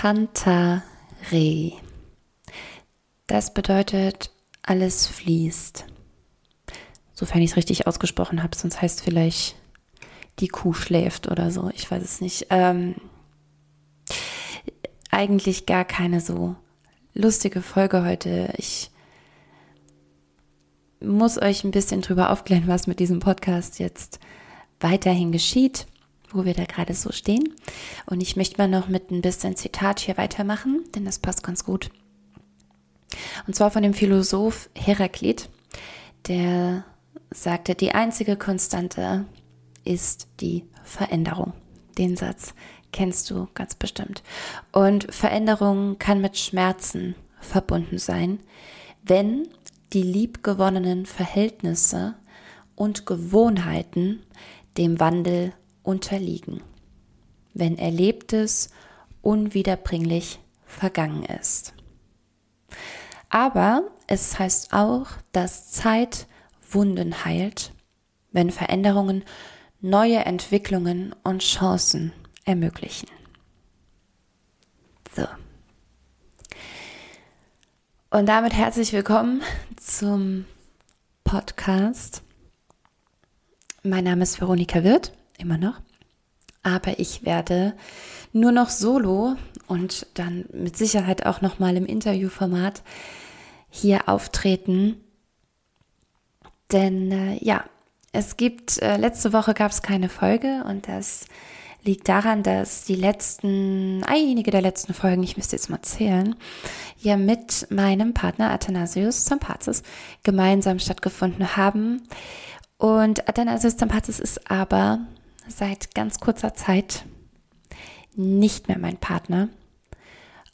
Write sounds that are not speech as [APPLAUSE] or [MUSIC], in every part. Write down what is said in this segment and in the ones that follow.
Pantare. Das bedeutet, alles fließt. Sofern ich es richtig ausgesprochen habe, sonst heißt vielleicht, die Kuh schläft oder so. Ich weiß es nicht. Ähm, eigentlich gar keine so lustige Folge heute. Ich muss euch ein bisschen drüber aufklären, was mit diesem Podcast jetzt weiterhin geschieht wo wir da gerade so stehen. Und ich möchte mal noch mit ein bisschen Zitat hier weitermachen, denn das passt ganz gut. Und zwar von dem Philosoph Heraklit, der sagte, die einzige Konstante ist die Veränderung. Den Satz kennst du ganz bestimmt. Und Veränderung kann mit Schmerzen verbunden sein, wenn die liebgewonnenen Verhältnisse und Gewohnheiten dem Wandel unterliegen, wenn Erlebtes unwiederbringlich vergangen ist. Aber es heißt auch, dass Zeit Wunden heilt, wenn Veränderungen neue Entwicklungen und Chancen ermöglichen. So. Und damit herzlich willkommen zum Podcast. Mein Name ist Veronika Wirth immer noch. Aber ich werde nur noch solo und dann mit Sicherheit auch noch mal im Interviewformat hier auftreten. Denn äh, ja, es gibt, äh, letzte Woche gab es keine Folge und das liegt daran, dass die letzten, einige der letzten Folgen, ich müsste jetzt mal zählen, ja mit meinem Partner Athanasius Zampazis gemeinsam stattgefunden haben. Und Athanasius Zampazis ist aber seit ganz kurzer Zeit nicht mehr mein Partner.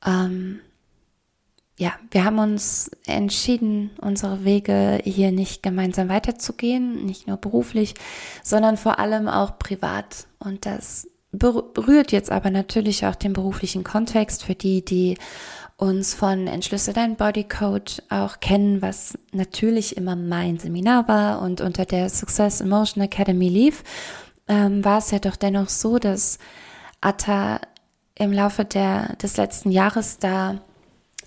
Ähm, ja, wir haben uns entschieden, unsere Wege hier nicht gemeinsam weiterzugehen, nicht nur beruflich, sondern vor allem auch privat. Und das berührt jetzt aber natürlich auch den beruflichen Kontext für die, die uns von Entschlüsse dein Bodycode auch kennen, was natürlich immer mein Seminar war und unter der Success Emotion Academy lief ähm, war es ja doch dennoch so, dass Atta im Laufe der, des letzten Jahres da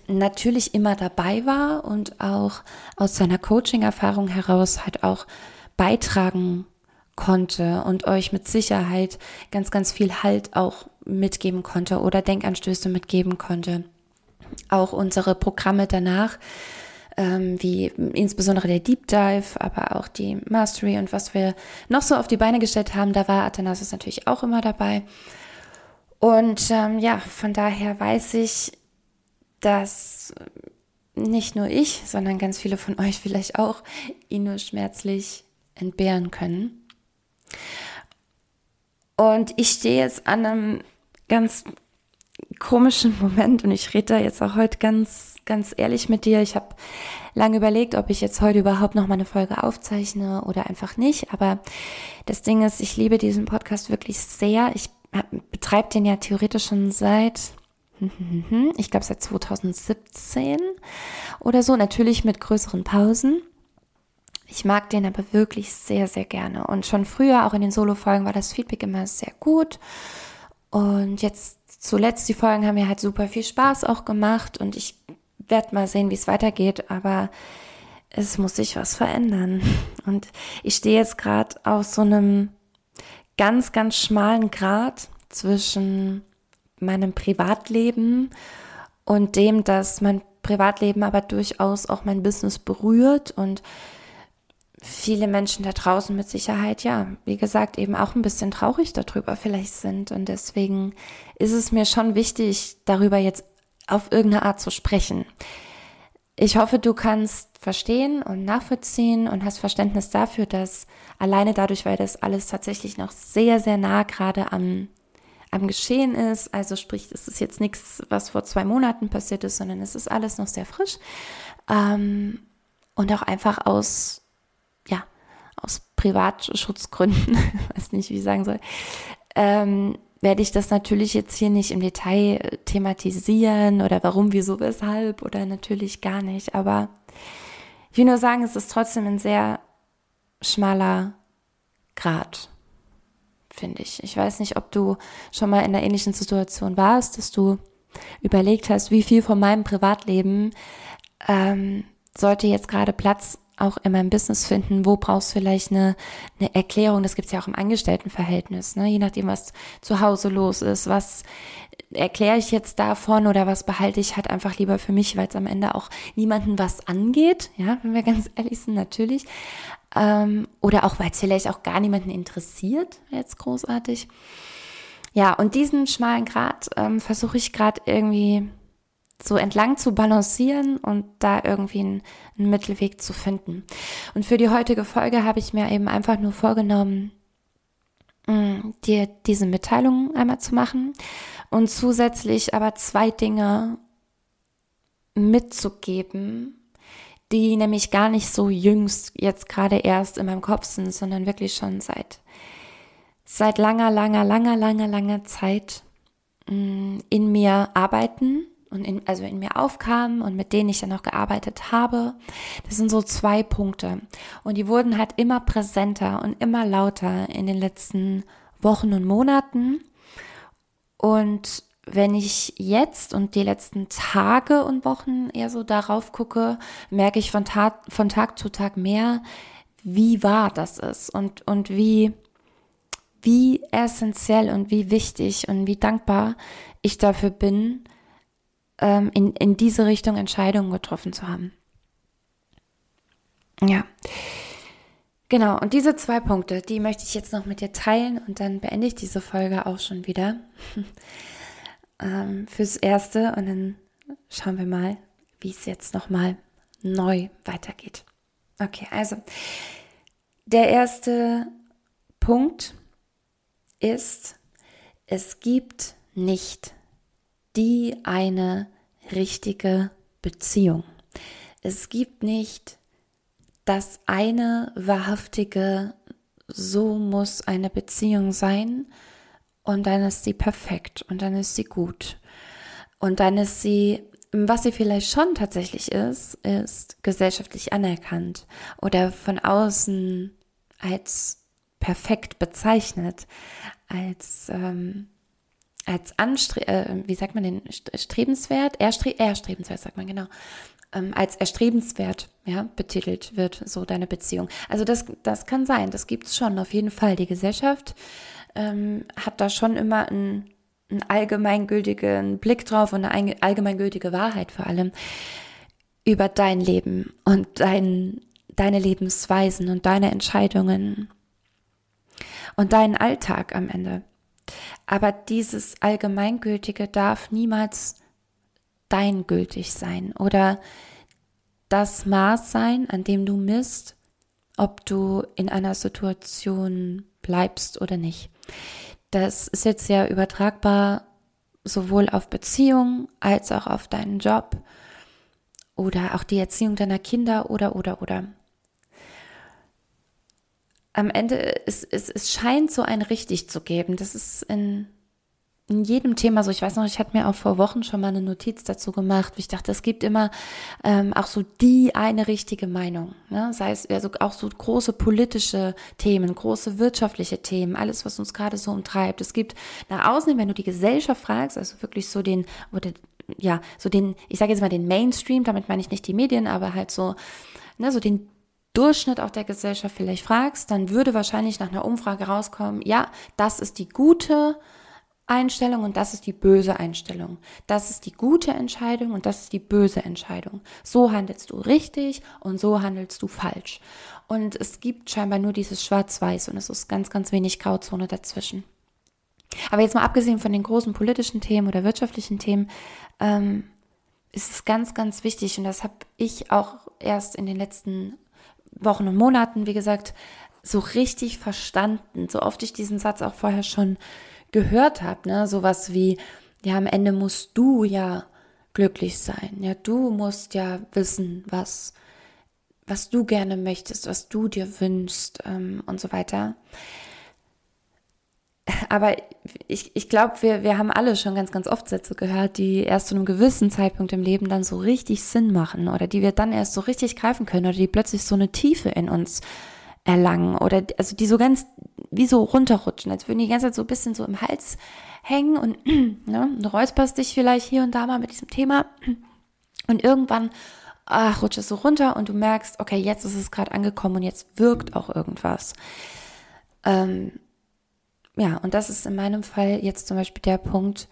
natürlich immer dabei war und auch aus seiner Coaching-Erfahrung heraus halt auch beitragen konnte und euch mit Sicherheit ganz, ganz viel Halt auch mitgeben konnte oder Denkanstöße mitgeben konnte. Auch unsere Programme danach ähm, wie insbesondere der Deep Dive, aber auch die Mastery und was wir noch so auf die Beine gestellt haben, da war Athanasius natürlich auch immer dabei. Und ähm, ja, von daher weiß ich, dass nicht nur ich, sondern ganz viele von euch vielleicht auch ihn nur schmerzlich entbehren können. Und ich stehe jetzt an einem ganz komischen Moment und ich rede da jetzt auch heute ganz, ganz ehrlich mit dir. Ich habe lange überlegt, ob ich jetzt heute überhaupt noch mal eine Folge aufzeichne oder einfach nicht. Aber das Ding ist, ich liebe diesen Podcast wirklich sehr. Ich betreibe den ja theoretisch schon seit, [LAUGHS] ich glaube seit 2017 oder so. Natürlich mit größeren Pausen. Ich mag den aber wirklich sehr, sehr gerne. Und schon früher, auch in den Solo-Folgen, war das Feedback immer sehr gut. Und jetzt zuletzt, die Folgen haben mir halt super viel Spaß auch gemacht und ich werde mal sehen, wie es weitergeht, aber es muss sich was verändern. [LAUGHS] Und ich stehe jetzt gerade auf so einem ganz, ganz schmalen Grad zwischen meinem Privatleben und dem, dass mein Privatleben aber durchaus auch mein Business berührt und viele Menschen da draußen mit Sicherheit, ja, wie gesagt, eben auch ein bisschen traurig darüber vielleicht sind. Und deswegen ist es mir schon wichtig, darüber jetzt auf irgendeine Art zu sprechen. Ich hoffe, du kannst verstehen und nachvollziehen und hast Verständnis dafür, dass alleine dadurch, weil das alles tatsächlich noch sehr, sehr nah gerade am, am Geschehen ist, also sprich, es ist jetzt nichts, was vor zwei Monaten passiert ist, sondern es ist alles noch sehr frisch ähm, und auch einfach aus ja, aus Privatschutzgründen, [LAUGHS] weiß nicht, wie ich sagen soll, ähm, werde ich das natürlich jetzt hier nicht im Detail thematisieren oder warum, wieso, weshalb oder natürlich gar nicht. Aber ich will nur sagen, es ist trotzdem ein sehr schmaler Grad, finde ich. Ich weiß nicht, ob du schon mal in einer ähnlichen Situation warst, dass du überlegt hast, wie viel von meinem Privatleben ähm, sollte jetzt gerade Platz auch in meinem Business finden, wo brauchst du vielleicht eine, eine Erklärung, das gibt's ja auch im Angestelltenverhältnis, ne? je nachdem, was zu Hause los ist, was erkläre ich jetzt davon oder was behalte ich halt einfach lieber für mich, weil es am Ende auch niemanden was angeht, ja, wenn wir [LAUGHS] ganz ehrlich sind, natürlich. Ähm, oder auch, weil es vielleicht auch gar niemanden interessiert, jetzt großartig. Ja, und diesen schmalen Grat ähm, versuche ich gerade irgendwie so entlang zu balancieren und da irgendwie einen, einen, Mittelweg zu finden. Und für die heutige Folge habe ich mir eben einfach nur vorgenommen, mm, dir diese Mitteilung einmal zu machen und zusätzlich aber zwei Dinge mitzugeben, die nämlich gar nicht so jüngst jetzt gerade erst in meinem Kopf sind, sondern wirklich schon seit seit langer, langer, langer, langer, langer Zeit mm, in mir arbeiten und in, also in mir aufkamen und mit denen ich dann auch gearbeitet habe. Das sind so zwei Punkte. Und die wurden halt immer präsenter und immer lauter in den letzten Wochen und Monaten. Und wenn ich jetzt und die letzten Tage und Wochen eher so darauf gucke, merke ich von Tag, von Tag zu Tag mehr, wie wahr das ist und, und wie, wie essentiell und wie wichtig und wie dankbar ich dafür bin, ähm, in, in diese Richtung Entscheidungen getroffen zu haben. Ja. Genau, und diese zwei Punkte, die möchte ich jetzt noch mit dir teilen und dann beende ich diese Folge auch schon wieder. [LAUGHS] ähm, fürs Erste und dann schauen wir mal, wie es jetzt nochmal neu weitergeht. Okay, also der erste Punkt ist, es gibt nicht die eine richtige Beziehung. Es gibt nicht das eine wahrhaftige, so muss eine Beziehung sein, und dann ist sie perfekt und dann ist sie gut. Und dann ist sie, was sie vielleicht schon tatsächlich ist, ist gesellschaftlich anerkannt oder von außen als perfekt bezeichnet, als, ähm, als anstre äh, wie sagt man den, strebenswert, erstre erstrebenswert sagt man genau, ähm, als erstrebenswert ja, betitelt wird, so deine Beziehung. Also das, das kann sein, das gibt es schon auf jeden Fall. Die Gesellschaft ähm, hat da schon immer einen, einen allgemeingültigen Blick drauf und eine allgemeingültige Wahrheit vor allem über dein Leben und dein, deine Lebensweisen und deine Entscheidungen und deinen Alltag am Ende. Aber dieses Allgemeingültige darf niemals dein gültig sein oder das Maß sein, an dem du misst, ob du in einer Situation bleibst oder nicht. Das ist jetzt sehr übertragbar sowohl auf Beziehungen als auch auf deinen Job oder auch die Erziehung deiner Kinder oder oder oder. Am Ende es, es, es scheint so ein richtig zu geben. Das ist in in jedem Thema so. Ich weiß noch, ich hatte mir auch vor Wochen schon mal eine Notiz dazu gemacht. Ich dachte, es gibt immer ähm, auch so die eine richtige Meinung. Ne? Sei es also auch so große politische Themen, große wirtschaftliche Themen, alles, was uns gerade so umtreibt. Es gibt nach außen, wenn du die Gesellschaft fragst, also wirklich so den, oder ja, so den, ich sage jetzt mal den Mainstream, damit meine ich nicht die Medien, aber halt so, ne, so den Durchschnitt auch der Gesellschaft vielleicht fragst, dann würde wahrscheinlich nach einer Umfrage rauskommen, ja, das ist die gute Einstellung und das ist die böse Einstellung. Das ist die gute Entscheidung und das ist die böse Entscheidung. So handelst du richtig und so handelst du falsch. Und es gibt scheinbar nur dieses Schwarz-Weiß und es ist ganz, ganz wenig Grauzone dazwischen. Aber jetzt mal abgesehen von den großen politischen Themen oder wirtschaftlichen Themen, ähm, ist es ganz, ganz wichtig und das habe ich auch erst in den letzten Wochen und Monaten, wie gesagt, so richtig verstanden. So oft ich diesen Satz auch vorher schon gehört habe, ne, sowas wie, ja, am Ende musst du ja glücklich sein, ja, du musst ja wissen, was, was du gerne möchtest, was du dir wünschst ähm, und so weiter. Aber ich, ich glaube, wir, wir haben alle schon ganz, ganz oft Sätze gehört, die erst zu einem gewissen Zeitpunkt im Leben dann so richtig Sinn machen oder die wir dann erst so richtig greifen können oder die plötzlich so eine Tiefe in uns erlangen oder also die so ganz wie so runterrutschen, als würden die ganze Zeit so ein bisschen so im Hals hängen und [CLEARS THROAT] ne, du räusperst dich vielleicht hier und da mal mit diesem Thema und irgendwann ach, rutscht es so runter und du merkst, okay, jetzt ist es gerade angekommen und jetzt wirkt auch irgendwas. Ähm, ja, und das ist in meinem Fall jetzt zum Beispiel der Punkt,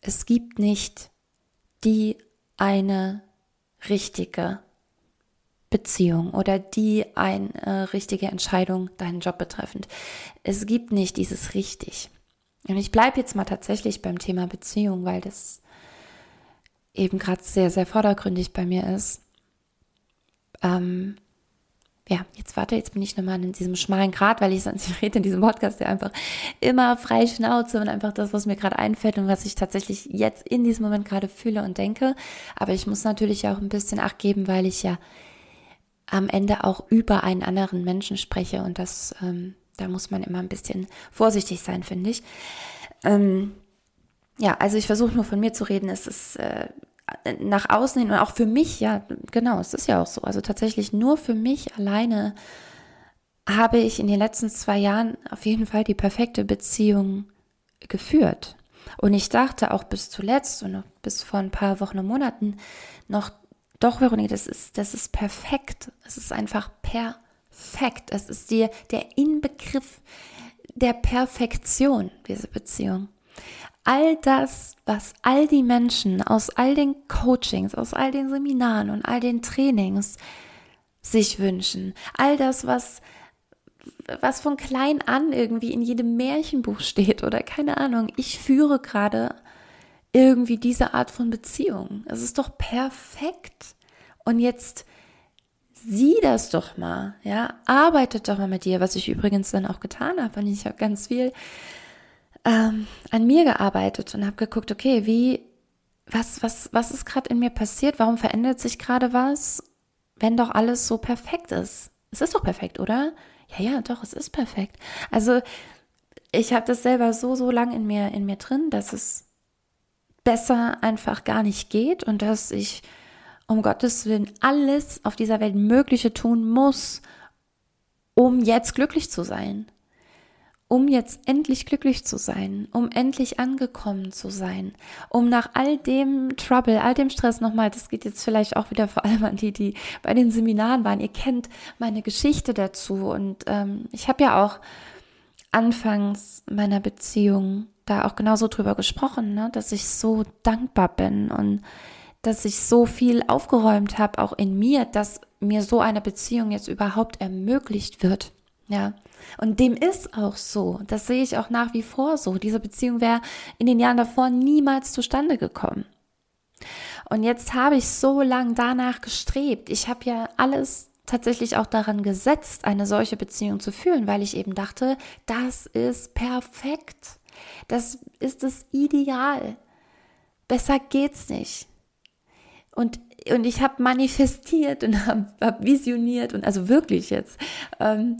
es gibt nicht die eine richtige Beziehung oder die eine richtige Entscheidung deinen Job betreffend. Es gibt nicht dieses richtig. Und ich bleibe jetzt mal tatsächlich beim Thema Beziehung, weil das eben gerade sehr, sehr vordergründig bei mir ist. Ähm, ja, jetzt warte, jetzt bin ich nochmal in diesem schmalen Grat, weil ich sonst [LAUGHS] rede in diesem Podcast ja einfach immer frei Schnauze und einfach das, was mir gerade einfällt und was ich tatsächlich jetzt in diesem Moment gerade fühle und denke. Aber ich muss natürlich auch ein bisschen Acht geben, weil ich ja am Ende auch über einen anderen Menschen spreche und das, ähm, da muss man immer ein bisschen vorsichtig sein, finde ich. Ähm, ja, also ich versuche nur von mir zu reden. Es ist äh, nach außen hin und auch für mich, ja, genau, es ist ja auch so. Also tatsächlich nur für mich alleine habe ich in den letzten zwei Jahren auf jeden Fall die perfekte Beziehung geführt. Und ich dachte auch bis zuletzt und bis vor ein paar Wochen und Monaten noch, doch, Veronika, das ist, das ist perfekt. Es ist einfach perfekt. Es ist dir der Inbegriff der Perfektion, diese Beziehung all das, was all die Menschen aus all den Coachings, aus all den Seminaren und all den Trainings sich wünschen, all das, was was von klein an irgendwie in jedem Märchenbuch steht oder keine Ahnung, ich führe gerade irgendwie diese Art von Beziehung. Es ist doch perfekt. Und jetzt sieh das doch mal, ja, arbeitet doch mal mit dir, was ich übrigens dann auch getan habe. Und ich habe ganz viel ähm, an mir gearbeitet und habe geguckt, okay, wie, was, was, was ist gerade in mir passiert? Warum verändert sich gerade was, wenn doch alles so perfekt ist? Es ist doch perfekt, oder? Ja, ja, doch, es ist perfekt. Also ich habe das selber so, so lang in mir, in mir drin, dass es besser einfach gar nicht geht und dass ich um Gottes Willen alles auf dieser Welt Mögliche tun muss, um jetzt glücklich zu sein um jetzt endlich glücklich zu sein, um endlich angekommen zu sein, um nach all dem Trouble, all dem Stress nochmal, das geht jetzt vielleicht auch wieder vor allem an die, die bei den Seminaren waren, ihr kennt meine Geschichte dazu und ähm, ich habe ja auch anfangs meiner Beziehung da auch genauso drüber gesprochen, ne, dass ich so dankbar bin und dass ich so viel aufgeräumt habe, auch in mir, dass mir so eine Beziehung jetzt überhaupt ermöglicht wird. Ja, und dem ist auch so. Das sehe ich auch nach wie vor so. Diese Beziehung wäre in den Jahren davor niemals zustande gekommen. Und jetzt habe ich so lang danach gestrebt. Ich habe ja alles tatsächlich auch daran gesetzt, eine solche Beziehung zu führen, weil ich eben dachte, das ist perfekt. Das ist das Ideal. Besser geht's nicht. Und und ich habe manifestiert und [LAUGHS] habe hab visioniert und also wirklich jetzt ähm,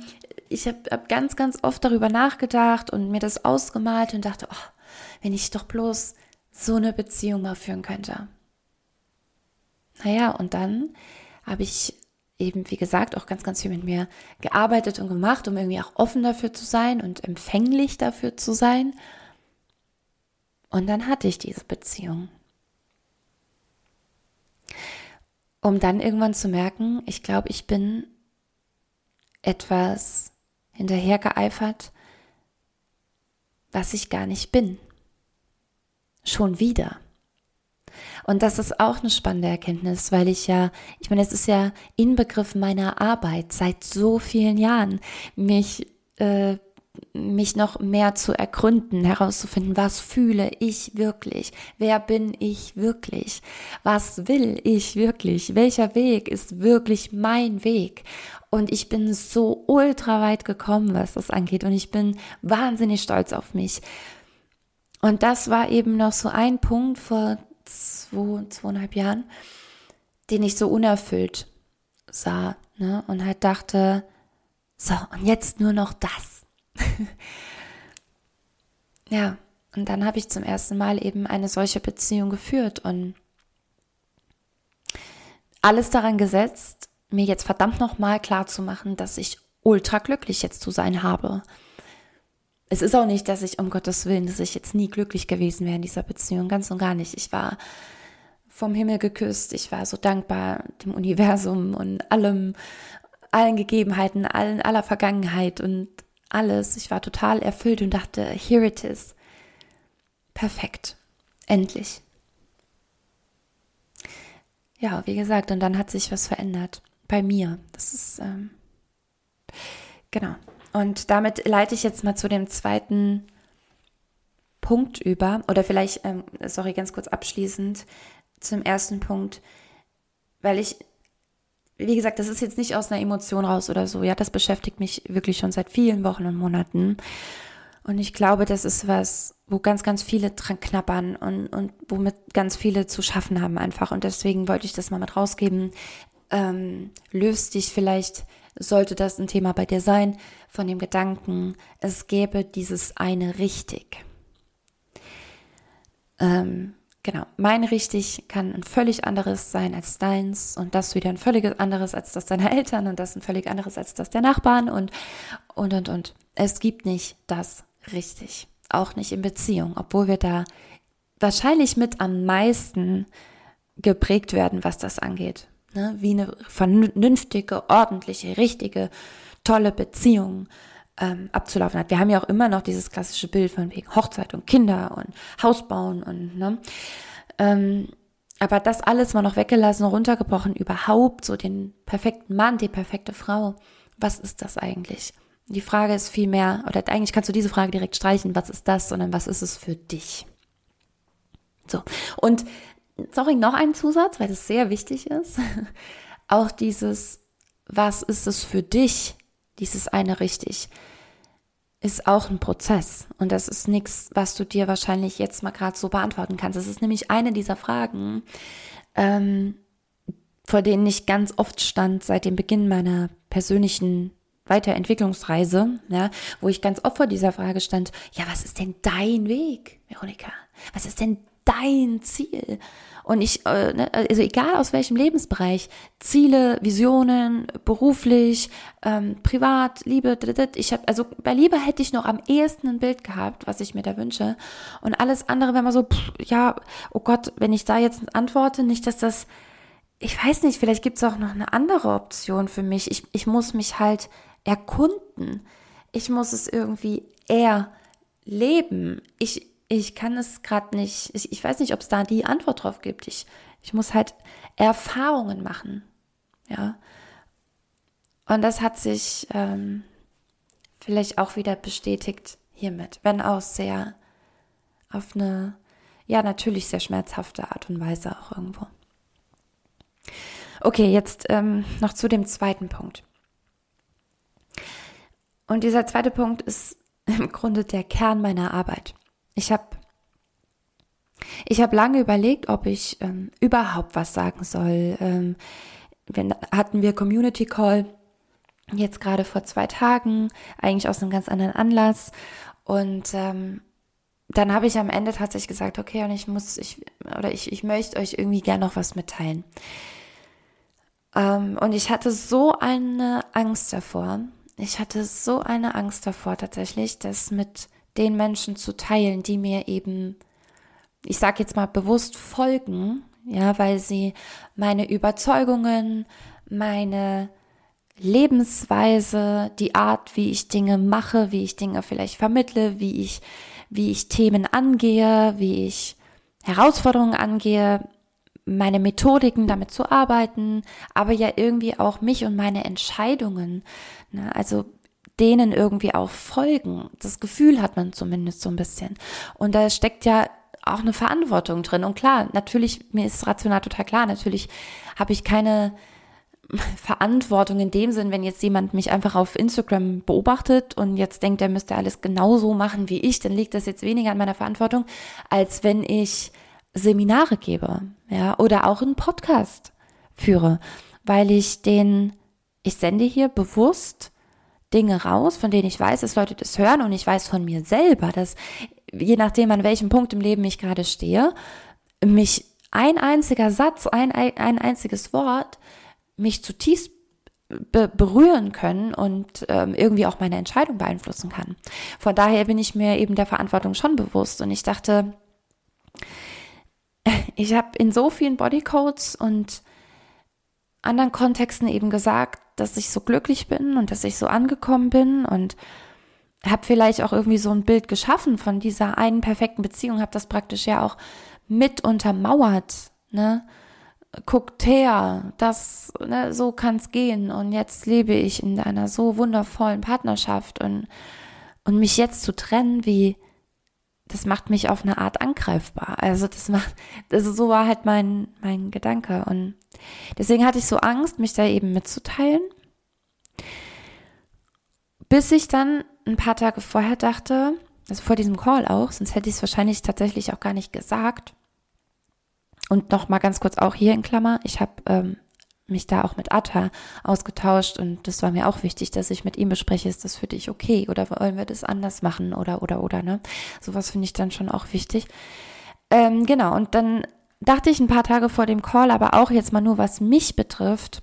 ich habe hab ganz, ganz oft darüber nachgedacht und mir das ausgemalt und dachte, oh, wenn ich doch bloß so eine Beziehung mal führen könnte. Naja, und dann habe ich eben, wie gesagt, auch ganz, ganz viel mit mir gearbeitet und gemacht, um irgendwie auch offen dafür zu sein und empfänglich dafür zu sein. Und dann hatte ich diese Beziehung. Um dann irgendwann zu merken, ich glaube, ich bin etwas hinterhergeeifert, was ich gar nicht bin. Schon wieder. Und das ist auch eine spannende Erkenntnis, weil ich ja, ich meine, es ist ja Inbegriff meiner Arbeit seit so vielen Jahren, mich, äh, mich noch mehr zu ergründen, herauszufinden, was fühle ich wirklich, wer bin ich wirklich, was will ich wirklich, welcher Weg ist wirklich mein Weg. Und ich bin so ultra weit gekommen, was das angeht. Und ich bin wahnsinnig stolz auf mich. Und das war eben noch so ein Punkt vor zwei, zweieinhalb Jahren, den ich so unerfüllt sah. Ne? Und halt dachte, so, und jetzt nur noch das. [LAUGHS] ja, und dann habe ich zum ersten Mal eben eine solche Beziehung geführt und alles daran gesetzt, mir jetzt verdammt nochmal klar zu machen, dass ich ultra glücklich jetzt zu sein habe. es ist auch nicht, dass ich um Gottes Willen, dass ich jetzt nie glücklich gewesen wäre in dieser Beziehung, ganz und gar nicht. Ich war vom Himmel geküsst, ich war so dankbar dem Universum und allem, allen Gegebenheiten, allen, aller Vergangenheit und alles. Ich war total erfüllt und dachte, here it is. Perfekt. Endlich. Ja, wie gesagt, und dann hat sich was verändert. Bei mir. Das ist, ähm, genau. Und damit leite ich jetzt mal zu dem zweiten Punkt über. Oder vielleicht, ähm, sorry, ganz kurz abschließend zum ersten Punkt. Weil ich, wie gesagt, das ist jetzt nicht aus einer Emotion raus oder so. Ja, das beschäftigt mich wirklich schon seit vielen Wochen und Monaten. Und ich glaube, das ist was, wo ganz, ganz viele dran knappern und, und womit ganz viele zu schaffen haben einfach. Und deswegen wollte ich das mal mit rausgeben. Ähm, löst dich vielleicht sollte das ein Thema bei dir sein, von dem Gedanken, es gäbe dieses eine richtig. Ähm, genau, mein richtig kann ein völlig anderes sein als deins und das wieder ein völlig anderes als das deiner Eltern und das ein völlig anderes als das der Nachbarn und, und, und, und. Es gibt nicht das richtig. Auch nicht in Beziehung, obwohl wir da wahrscheinlich mit am meisten geprägt werden, was das angeht ne, wie eine vernünftige, ordentliche, richtige, tolle Beziehung ähm, abzulaufen hat. Wir haben ja auch immer noch dieses klassische Bild von wegen Hochzeit und Kinder und Haus bauen und ne. Ähm, aber das alles mal noch weggelassen, runtergebrochen, überhaupt so den perfekten Mann, die perfekte Frau. Was ist das eigentlich? Die Frage ist viel mehr, oder eigentlich kannst du diese Frage direkt streichen, was ist das, sondern was ist es für dich? So. Und sorry, noch ein Zusatz, weil das sehr wichtig ist. [LAUGHS] Auch dieses, was ist es für dich, dieses eine richtig, ist auch ein Prozess. Und das ist nichts, was du dir wahrscheinlich jetzt mal gerade so beantworten kannst. Es ist nämlich eine dieser Fragen, ähm, vor denen ich ganz oft stand seit dem Beginn meiner persönlichen Weiterentwicklungsreise, ja, wo ich ganz oft vor dieser Frage stand, ja, was ist denn dein Weg, Veronika? Was ist denn dein Ziel? Und ich, äh, ne, also egal aus welchem Lebensbereich, Ziele, Visionen, beruflich, ähm, privat, Liebe, ich habe, also bei Liebe hätte ich noch am ehesten ein Bild gehabt, was ich mir da wünsche. Und alles andere, wenn man so, pff, ja, oh Gott, wenn ich da jetzt antworte, nicht, dass das, ich weiß nicht, vielleicht gibt es auch noch eine andere Option für mich. Ich, ich muss mich halt erkunden. Ich muss es irgendwie eher leben. Ich, ich kann es gerade nicht, ich, ich, weiß nicht, ob es da die Antwort drauf gibt. Ich, ich muss halt Erfahrungen machen. Ja. Und das hat sich ähm, vielleicht auch wieder bestätigt hiermit, wenn auch sehr auf eine, ja, natürlich sehr schmerzhafte Art und Weise auch irgendwo. Okay, jetzt ähm, noch zu dem zweiten Punkt. Und dieser zweite Punkt ist [LAUGHS] im Grunde der Kern meiner Arbeit. Ich habe ich hab lange überlegt, ob ich ähm, überhaupt was sagen soll. Ähm, wenn, hatten wir Community Call jetzt gerade vor zwei Tagen, eigentlich aus einem ganz anderen Anlass. Und ähm, dann habe ich am Ende tatsächlich gesagt, okay, und ich muss, ich, oder ich, ich möchte euch irgendwie gern noch was mitteilen. Ähm, und ich hatte so eine Angst davor. Ich hatte so eine Angst davor tatsächlich, dass mit den Menschen zu teilen, die mir eben, ich sage jetzt mal bewusst folgen, ja, weil sie meine Überzeugungen, meine Lebensweise, die Art, wie ich Dinge mache, wie ich Dinge vielleicht vermittle, wie ich, wie ich Themen angehe, wie ich Herausforderungen angehe, meine Methodiken damit zu arbeiten, aber ja irgendwie auch mich und meine Entscheidungen. Ne? Also denen irgendwie auch folgen. Das Gefühl hat man zumindest so ein bisschen. Und da steckt ja auch eine Verantwortung drin. Und klar, natürlich, mir ist rational total klar, natürlich habe ich keine Verantwortung in dem Sinn, wenn jetzt jemand mich einfach auf Instagram beobachtet und jetzt denkt, er müsste alles genauso machen wie ich, dann liegt das jetzt weniger an meiner Verantwortung, als wenn ich Seminare gebe, ja, oder auch einen Podcast führe, weil ich den, ich sende hier bewusst Dinge raus, von denen ich weiß, dass Leute das hören und ich weiß von mir selber, dass je nachdem, an welchem Punkt im Leben ich gerade stehe, mich ein einziger Satz, ein, ein einziges Wort mich zutiefst be berühren können und ähm, irgendwie auch meine Entscheidung beeinflussen kann. Von daher bin ich mir eben der Verantwortung schon bewusst und ich dachte, [LAUGHS] ich habe in so vielen Bodycodes und anderen Kontexten eben gesagt, dass ich so glücklich bin und dass ich so angekommen bin und habe vielleicht auch irgendwie so ein Bild geschaffen von dieser einen perfekten Beziehung, habe das praktisch ja auch mit untermauert, ne? Guckt her, das, ne, so kann's gehen und jetzt lebe ich in einer so wundervollen Partnerschaft und, und mich jetzt zu trennen, wie, das macht mich auf eine Art angreifbar. Also das macht, also so war halt mein, mein Gedanke und deswegen hatte ich so Angst, mich da eben mitzuteilen, bis ich dann ein paar Tage vorher dachte, also vor diesem Call auch, sonst hätte ich es wahrscheinlich tatsächlich auch gar nicht gesagt. Und noch mal ganz kurz auch hier in Klammer, ich habe ähm, mich da auch mit Atta ausgetauscht und das war mir auch wichtig, dass ich mit ihm bespreche, ist das für dich okay oder wollen wir das anders machen oder oder oder ne? Sowas finde ich dann schon auch wichtig. Ähm, genau, und dann dachte ich ein paar Tage vor dem Call, aber auch jetzt mal nur, was mich betrifft,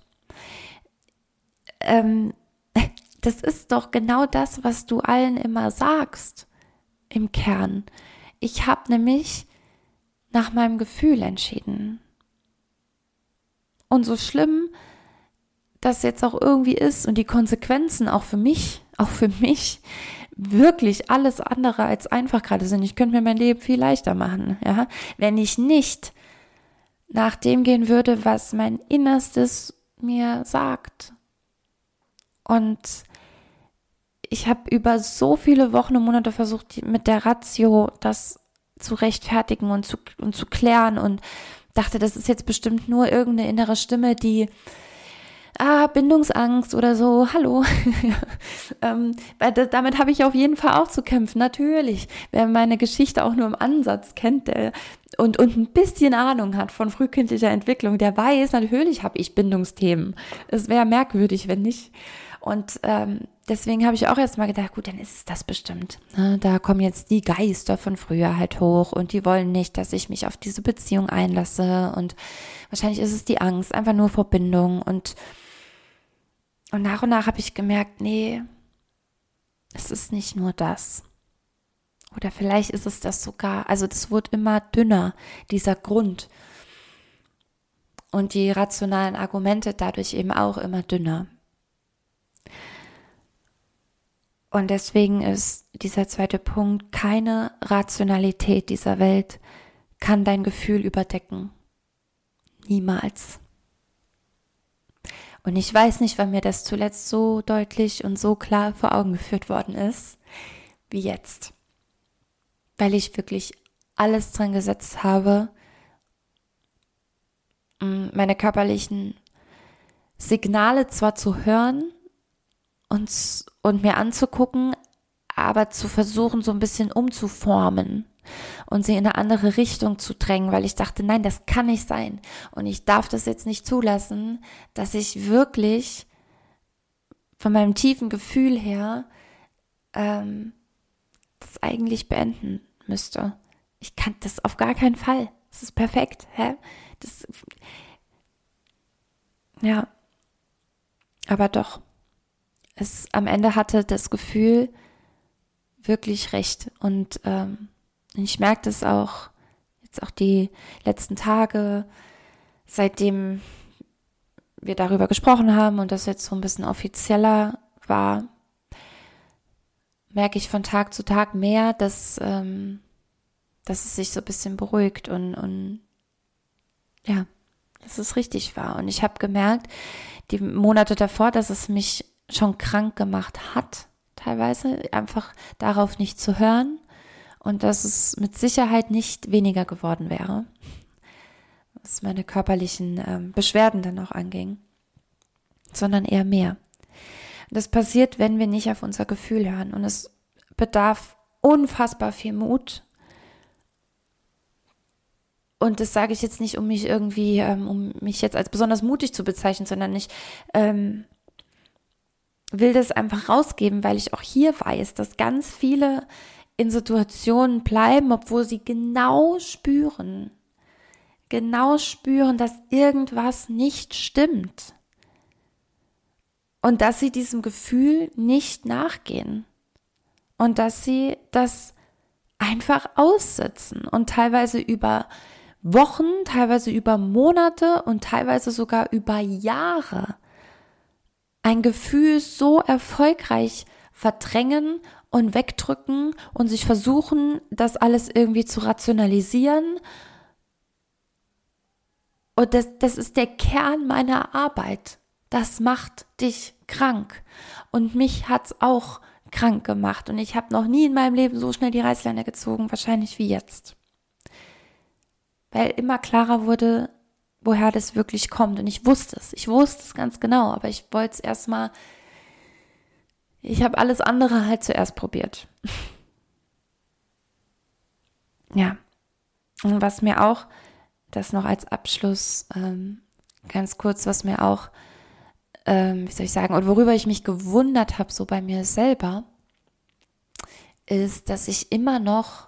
ähm, [LAUGHS] das ist doch genau das, was du allen immer sagst im Kern. Ich habe nämlich nach meinem Gefühl entschieden. Und so schlimm das jetzt auch irgendwie ist und die Konsequenzen auch für mich, auch für mich, wirklich alles andere als einfach gerade sind. Ich könnte mir mein Leben viel leichter machen, ja, wenn ich nicht nach dem gehen würde, was mein Innerstes mir sagt. Und ich habe über so viele Wochen und Monate versucht, mit der Ratio das zu rechtfertigen und zu, und zu klären und dachte, das ist jetzt bestimmt nur irgendeine innere Stimme, die ah, Bindungsangst oder so, hallo. [LAUGHS] ähm, weil das, damit habe ich auf jeden Fall auch zu kämpfen, natürlich. Wer meine Geschichte auch nur im Ansatz kennt der, und, und ein bisschen Ahnung hat von frühkindlicher Entwicklung, der weiß, natürlich habe ich Bindungsthemen. Es wäre merkwürdig, wenn nicht. Und ähm, deswegen habe ich auch erstmal gedacht, gut, dann ist es das bestimmt. Ne? Da kommen jetzt die Geister von früher halt hoch und die wollen nicht, dass ich mich auf diese Beziehung einlasse. Und wahrscheinlich ist es die Angst, einfach nur Verbindung. Und, und nach und nach habe ich gemerkt, nee, es ist nicht nur das. Oder vielleicht ist es das sogar, also das wird immer dünner, dieser Grund. Und die rationalen Argumente dadurch eben auch immer dünner. Und deswegen ist dieser zweite Punkt, keine Rationalität dieser Welt kann dein Gefühl überdecken. Niemals. Und ich weiß nicht, wann mir das zuletzt so deutlich und so klar vor Augen geführt worden ist, wie jetzt. Weil ich wirklich alles dran gesetzt habe, meine körperlichen Signale zwar zu hören, und, und mir anzugucken, aber zu versuchen, so ein bisschen umzuformen und sie in eine andere Richtung zu drängen, weil ich dachte, nein, das kann nicht sein. Und ich darf das jetzt nicht zulassen, dass ich wirklich von meinem tiefen Gefühl her ähm, das eigentlich beenden müsste. Ich kann das auf gar keinen Fall. Das ist perfekt. Hä? Das, ja. Aber doch es am Ende hatte das Gefühl wirklich recht. Und ähm, ich merke das auch jetzt auch die letzten Tage, seitdem wir darüber gesprochen haben und das jetzt so ein bisschen offizieller war, merke ich von Tag zu Tag mehr, dass, ähm, dass es sich so ein bisschen beruhigt und, und ja, dass es richtig war. Und ich habe gemerkt, die Monate davor, dass es mich schon krank gemacht hat, teilweise, einfach darauf nicht zu hören und dass es mit Sicherheit nicht weniger geworden wäre, was meine körperlichen ähm, Beschwerden dann auch anging, sondern eher mehr. Das passiert, wenn wir nicht auf unser Gefühl hören und es bedarf unfassbar viel Mut. Und das sage ich jetzt nicht, um mich irgendwie, ähm, um mich jetzt als besonders mutig zu bezeichnen, sondern ich ähm, will das einfach rausgeben, weil ich auch hier weiß, dass ganz viele in Situationen bleiben, obwohl sie genau spüren, genau spüren, dass irgendwas nicht stimmt. Und dass sie diesem Gefühl nicht nachgehen. Und dass sie das einfach aussitzen und teilweise über Wochen, teilweise über Monate und teilweise sogar über Jahre ein Gefühl so erfolgreich verdrängen und wegdrücken und sich versuchen, das alles irgendwie zu rationalisieren. Und das, das ist der Kern meiner Arbeit. Das macht dich krank. Und mich hat's auch krank gemacht. Und ich habe noch nie in meinem Leben so schnell die Reißleine gezogen, wahrscheinlich wie jetzt. Weil immer klarer wurde, woher das wirklich kommt. Und ich wusste es. Ich wusste es ganz genau, aber ich wollte es erstmal. Ich habe alles andere halt zuerst probiert. [LAUGHS] ja. Und was mir auch, das noch als Abschluss ähm, ganz kurz, was mir auch, ähm, wie soll ich sagen, und worüber ich mich gewundert habe, so bei mir selber, ist, dass ich immer noch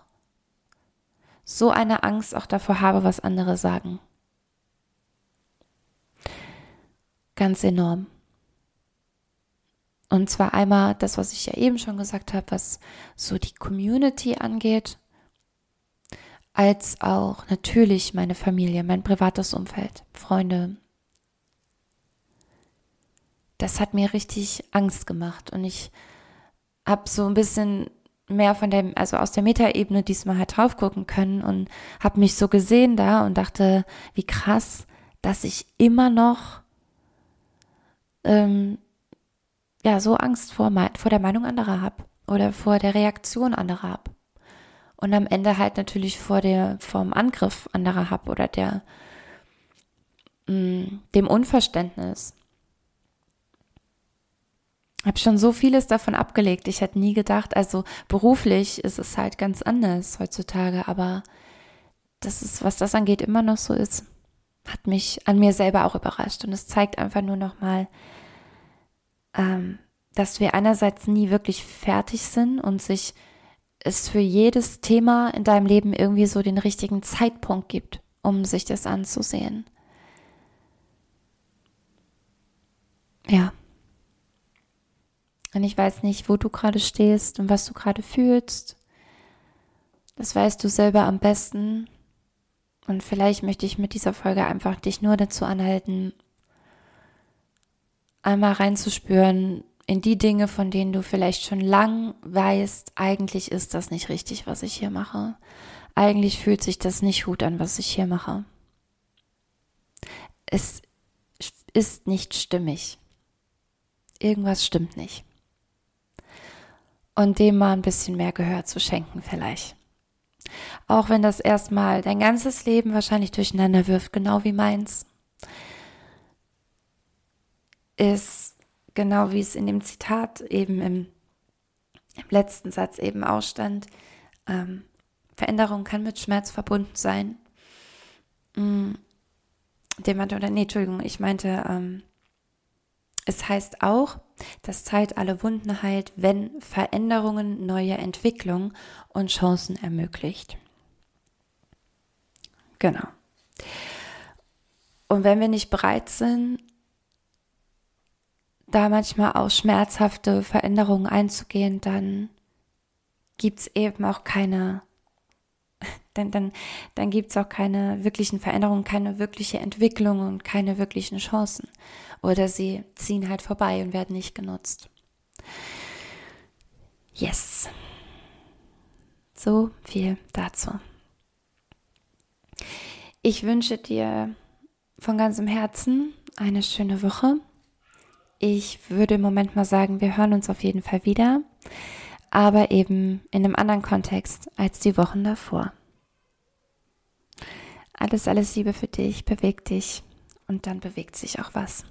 so eine Angst auch davor habe, was andere sagen. Ganz enorm. Und zwar einmal das, was ich ja eben schon gesagt habe, was so die Community angeht, als auch natürlich meine Familie, mein privates Umfeld, Freunde. Das hat mir richtig Angst gemacht und ich habe so ein bisschen mehr von dem, also aus der Metaebene diesmal halt drauf gucken können und habe mich so gesehen da und dachte, wie krass, dass ich immer noch ähm, ja so Angst vor, vor der Meinung anderer habe oder vor der Reaktion anderer habe und am Ende halt natürlich vor der vom Angriff anderer habe oder der mh, mm, dem Unverständnis. Habe schon so vieles davon abgelegt. Ich hätte nie gedacht, also beruflich ist es halt ganz anders heutzutage, aber das ist, was das angeht, immer noch so ist, hat mich an mir selber auch überrascht. Und es zeigt einfach nur nochmal, ähm, dass wir einerseits nie wirklich fertig sind und sich es für jedes Thema in deinem Leben irgendwie so den richtigen Zeitpunkt gibt, um sich das anzusehen. Ja. Und ich weiß nicht, wo du gerade stehst und was du gerade fühlst. Das weißt du selber am besten. Und vielleicht möchte ich mit dieser Folge einfach dich nur dazu anhalten, einmal reinzuspüren in die Dinge, von denen du vielleicht schon lang weißt, eigentlich ist das nicht richtig, was ich hier mache. Eigentlich fühlt sich das nicht gut an, was ich hier mache. Es ist nicht stimmig. Irgendwas stimmt nicht und dem mal ein bisschen mehr Gehör zu schenken vielleicht. Auch wenn das erstmal dein ganzes Leben wahrscheinlich durcheinander wirft, genau wie meins, ist genau wie es in dem Zitat eben im, im letzten Satz eben ausstand, ähm, Veränderung kann mit Schmerz verbunden sein. Mm, dem meinte, oder nee, Entschuldigung, ich meinte, ähm, es heißt auch, dass Zeit alle Wunden heilt, wenn Veränderungen neue Entwicklung und Chancen ermöglicht. Genau. Und wenn wir nicht bereit sind, da manchmal auch schmerzhafte Veränderungen einzugehen, dann gibt es eben auch keine, dann, dann, dann gibt es auch keine wirklichen Veränderungen, keine wirkliche Entwicklung und keine wirklichen Chancen. Oder sie ziehen halt vorbei und werden nicht genutzt. Yes. So viel dazu. Ich wünsche dir von ganzem Herzen eine schöne Woche. Ich würde im Moment mal sagen, wir hören uns auf jeden Fall wieder, aber eben in einem anderen Kontext als die Wochen davor. Alles, alles Liebe für dich, beweg dich und dann bewegt sich auch was.